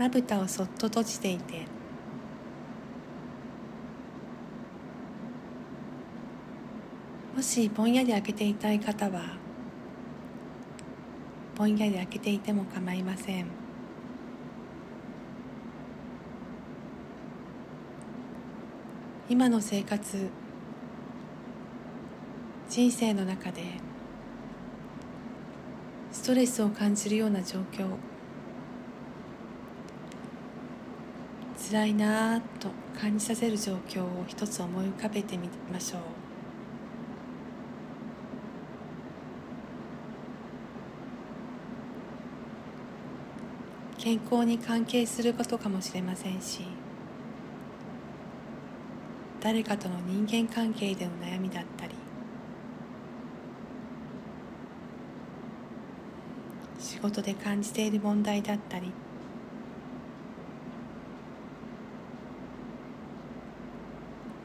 まぶたをそっと閉じていてもしぼんやり開けていたい方はぼんやり開けていても構いません。今の生活人生の中でストレスを感じるような状況。辛いなぁと感じさせる状況を一つ思い浮かべてみましょう。健康に関係することかもしれませんし誰かとの人間関係での悩みだったり仕事で感じている問題だったり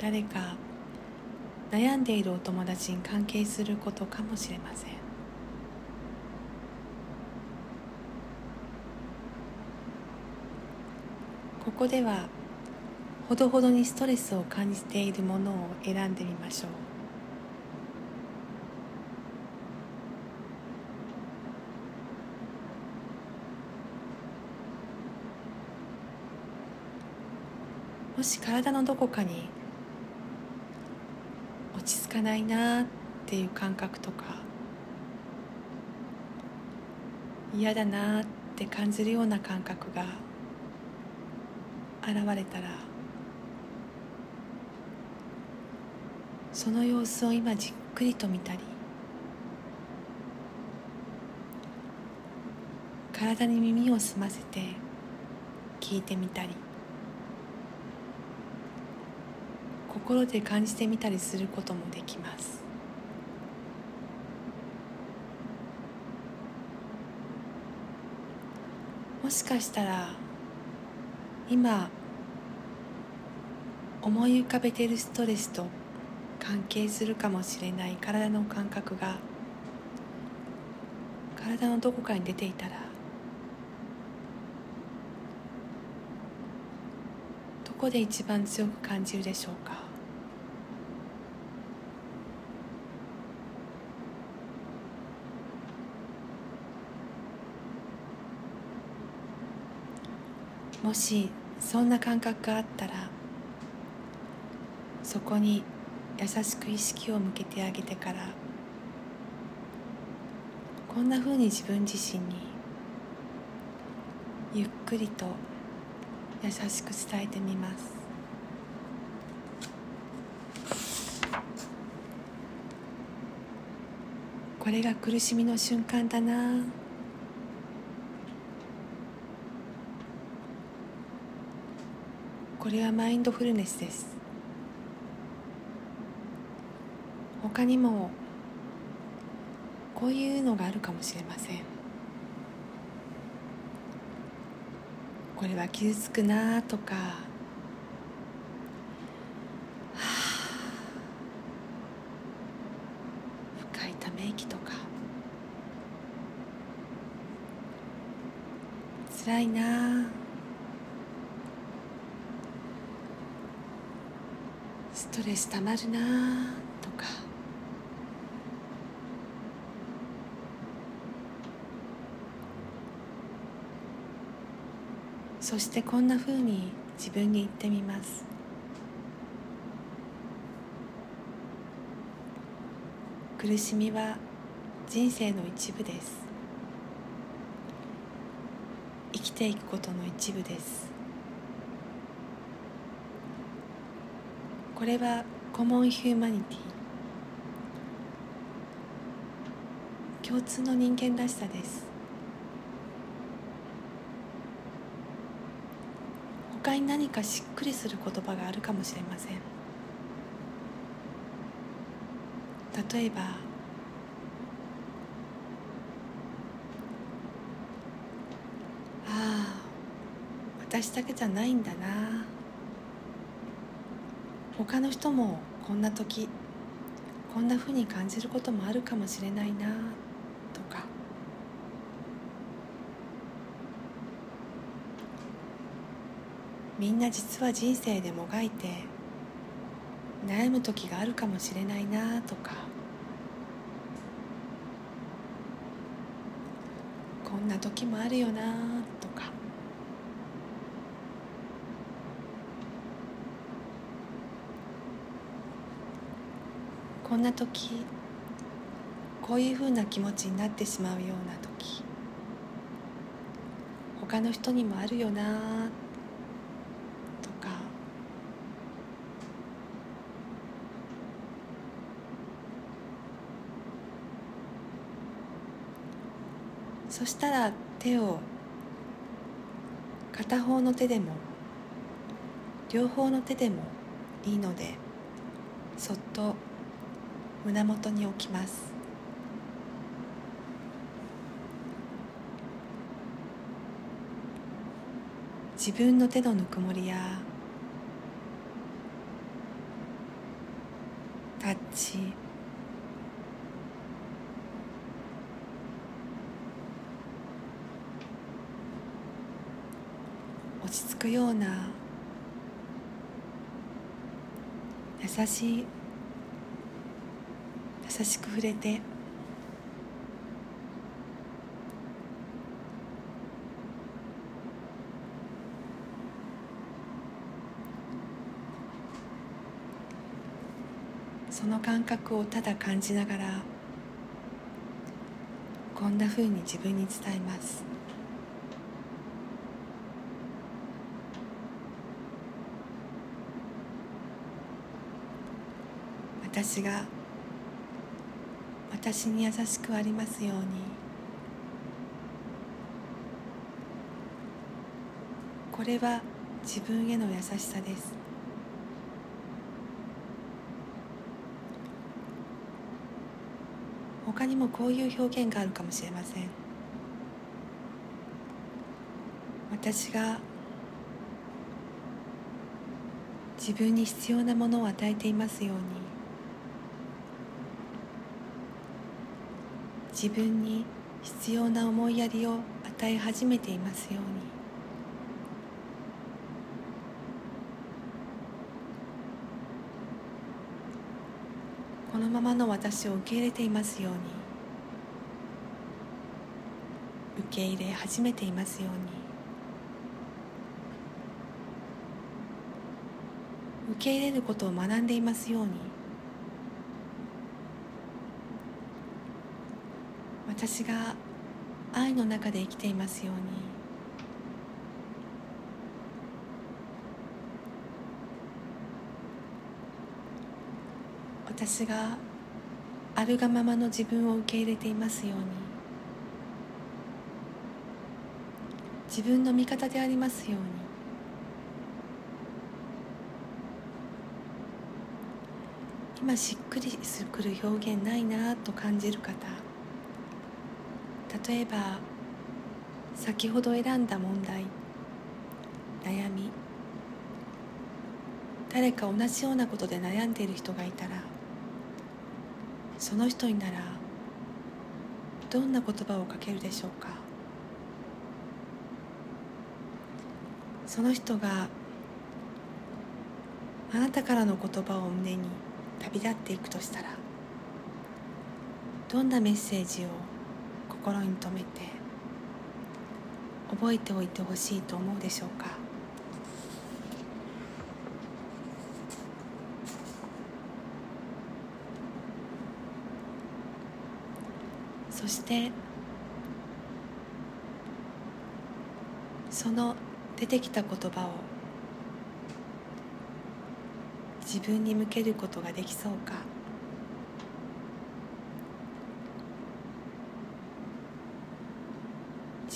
誰か悩んでいるお友達に関係することかもしれません。ここではほどほどにストレスを感じているものを選んでみましょう。もし体のどこかに落ち着かないなっていう感覚とか嫌だなって感じるような感覚が現れたらその様子を今じっくりと見たり体に耳を澄ませて聞いてみたり。心で感じてみたりすることもできます。もしかしたら今思い浮かべているストレスと関係するかもしれない体の感覚が体のどこかに出ていたらどこで一番強く感じるでしょうか？もしそんな感覚があったらそこに優しく意識を向けてあげてからこんなふうに自分自身にゆっくりと優しく伝えてみます。これが苦しみの瞬間だな。れはマインドフルネスです。他にもこういうのがあるかもしれません。これは傷つくなとか。はあ。深いため息とか。辛いなストレスたまるなとか。そしてこんなふうに自分に言ってみます。苦しみは人生の一部です。生きていくことの一部です。これはコモンヒューマニティ共通の人間らしさです。他に何かしっくりする言葉があるかもしれません。例えばああ私だけじゃないんだな。他の人もこんな時こんなふうに感じることもあるかもしれないなとか。みんな実は人生でもがいて悩む時があるかもしれないなとか。こんな時もあるよなとかこんな時こういうふうな気持ちになってしまうような時他の人にもあるよなとかそしたら手を片方の手でも両方の手でもいいのでそっと胸元に置きます。自分の手のぬくもりやタッチ落ち着くような優しい優しく触れて。その感覚をただ感じながらこんなふうに自分に伝えます。私が私に優しくありますように。これは自分への優しさです。他にもこういう表現があるかもしれません。私が自分に必要なものを与えていますように。自分に必要な思いやりを与え始めていますように。このままの私を受け入れていますように。受け入れ始めていますように。受け入れることを学んでいますように。私が愛の中で生きていますように。私があるがままの自分を受け入れていますように。自分の味方でありますように。今しっくりくる表現ないなと感じる方。例えば先ほど選んだ問題悩み。誰か同じようなことで悩んでいる人がいたらその人にならどんな言葉をかけるでしょうか。その人があなたからの言葉を胸に旅立っていくとしたらどんなメッセージを心に留めて覚えておいてほしいと思うでしょうか？そしてその出てきた言葉を自分に向けることができそうか？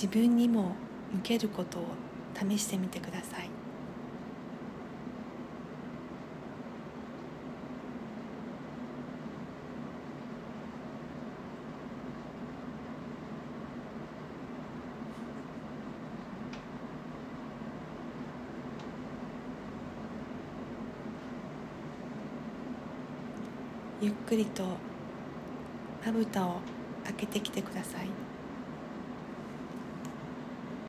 自分にも向けることを試してみてくださいゆっくりとまぶたを開けてきてください。